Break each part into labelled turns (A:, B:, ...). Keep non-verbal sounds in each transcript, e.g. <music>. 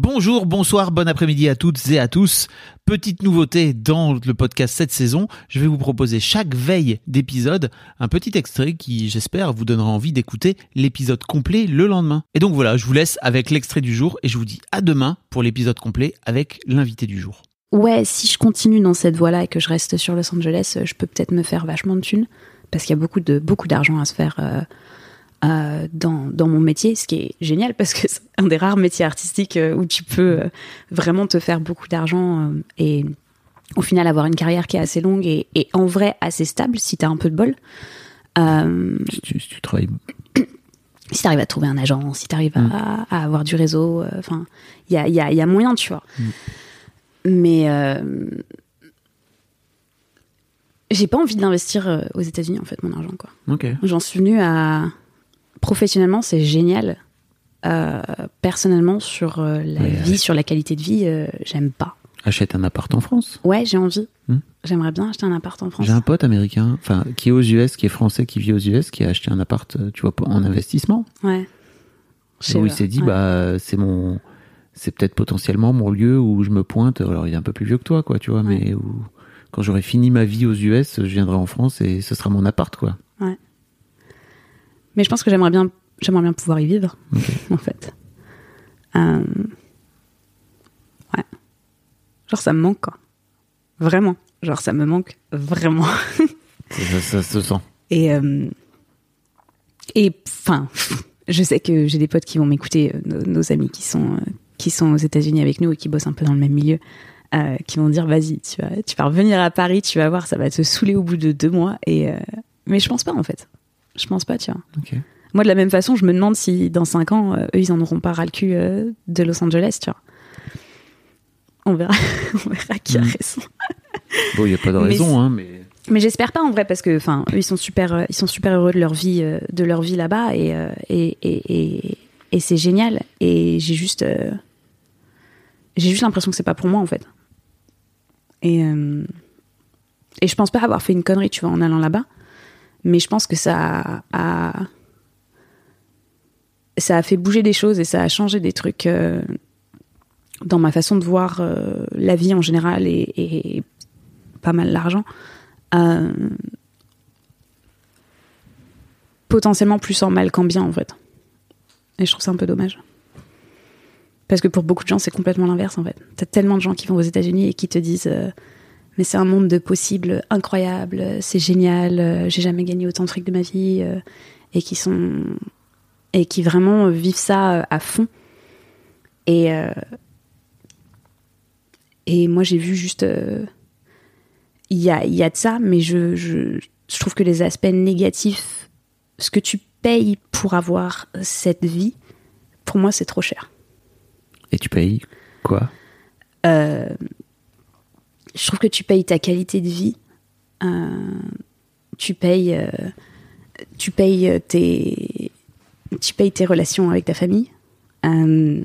A: Bonjour, bonsoir, bon après-midi à toutes et à tous. Petite nouveauté dans le podcast cette saison, je vais vous proposer chaque veille d'épisode un petit extrait qui, j'espère, vous donnera envie d'écouter l'épisode complet le lendemain. Et donc voilà, je vous laisse avec l'extrait du jour et je vous dis à demain pour l'épisode complet avec l'invité du jour.
B: Ouais, si je continue dans cette voie-là et que je reste sur Los Angeles, je peux peut-être me faire vachement de thunes parce qu'il y a beaucoup de beaucoup d'argent à se faire. Euh, euh, dans, dans mon métier, ce qui est génial parce que c'est un des rares métiers artistiques euh, où tu peux euh, vraiment te faire beaucoup d'argent et au final avoir une carrière qui est assez longue et, et en vrai assez stable si tu as un peu de bol.
A: Si tu, si tu travailles. <coughs>
B: si tu arrives à trouver un agent, si tu arrives
A: Mm.
B: à, à avoir du réseau, enfin, il y a, y, a, y a moyen, tu vois.
A: Mm.
B: Mais j'ai pas envie d'investir aux États-Unis, en fait, mon argent, quoi. J'en suis venue à. Professionnellement, c'est génial. Euh, personnellement, sur euh, la vie, sur la qualité de vie, euh, j'aime pas.
A: Achète un appart en France.
B: Ouais, j'ai envie.
A: Hmm.
B: J'aimerais bien acheter un appart en France.
A: J'ai un pote américain, enfin, qui est aux US, qui est français, qui vit aux US, qui a acheté un appart, tu vois, en investissement.
B: Ouais.
A: Où il s'est dit,
B: Ouais.
A: bah, c'est mon, c'est peut-être potentiellement mon lieu où je me pointe. Alors, il est un peu plus vieux que toi, quoi, tu vois,
B: Ouais.
A: mais où, quand j'aurai fini ma vie aux US, je viendrai en France et ce sera mon appart, quoi.
B: Mais je pense que j'aimerais bien, j'aimerais bien pouvoir y vivre, en fait. Euh, Ouais. Genre, ça me manque, quoi. Vraiment. Genre, ça me manque vraiment.
A: Ça, se sent.
B: Et, euh, et enfin, je sais que j'ai des potes qui vont m'écouter, euh, nos, nos amis qui sont, qui sont aux États-Unis avec nous et qui bossent un peu dans le même milieu, euh, qui vont dire vas-y, tu vas, tu vas revenir à Paris, tu vas voir, ça va te saouler au bout de deux mois. Et, euh, mais je pense pas, en fait. Je pense pas, tu vois. Moi, de la même façon, je me demande si dans cinq ans, euh, eux, ils en auront pas ras le cul euh, de Los Angeles, tu vois. On verra, <laughs> on verra qui a
A: Mm.
B: raison.
A: Bon, il n'y a pas de
B: Mais
A: raison,
B: c'est-
A: hein, mais.
B: Mais j'espère pas en vrai parce que enfin eux ils sont super euh, ils sont super heureux de leur vie euh, de leur vie là-bas et, et, et, et, et c'est génial et j'ai juste j'ai juste l'impression que c'est pas pour moi en fait. Et et je pense pas avoir fait une connerie tu vois en allant là-bas mais je pense que ça a ça a fait bouger des choses et ça a changé des trucs euh, dans ma façon de voir euh, la vie en général et, pas mal l'argent. Euh, potentiellement plus en mal qu'en bien en fait. Et je trouve ça un peu dommage. Parce que pour beaucoup de gens, c'est complètement l'inverse en fait. T'as tellement de gens qui vont aux États-Unis et qui te disent Mais c'est un monde de possibles incroyable, c'est génial, euh, j'ai jamais gagné autant de fric de ma vie. euh, et qui sont. Et qui vraiment vivent ça euh, à fond. Et. et moi, j'ai vu juste. il y a, il y a de ça, mais je, je, je trouve que les aspects négatifs, ce que tu payes pour avoir cette vie, pour moi, c'est trop cher.
A: Et tu payes quoi?
B: Euh, je trouve que tu payes ta qualité de vie, euh, tu payes, euh, tu payes tes, tu payes tes relations avec ta famille, euh,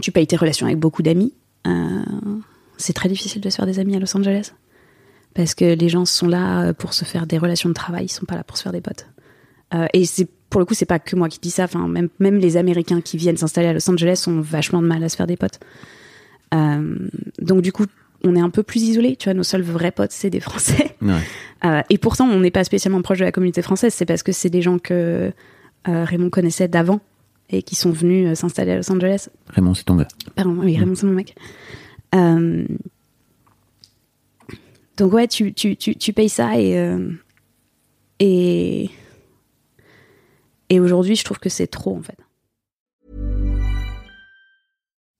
B: tu payes tes relations avec beaucoup d'amis. Euh, c'est très difficile de se faire des amis à Los Angeles parce que les gens sont là pour se faire des relations de travail, ils sont pas là pour se faire des potes. Euh, et c'est pour le coup, c'est pas que moi qui dis ça. Enfin, même même les Américains qui viennent s'installer à Los Angeles ont vachement de mal à se faire des potes. Euh, donc du coup, on est un peu plus isolé. Tu vois, nos seuls vrais potes, c'est des Français. <laughs>
A: Ouais.
B: Euh, et pourtant, on n'est pas spécialement proche de la communauté française. C'est parce que c'est des gens que euh, Raymond connaissait d'avant et qui sont venus euh, s'installer à Los Angeles.
A: Raymond, c'est ton gars.
B: Pardon, oui, Raymond, c'est mon mec. Donc ouais, tu, tu, tu, tu payes ça et et et aujourd'hui, je trouve que c'est trop en fait.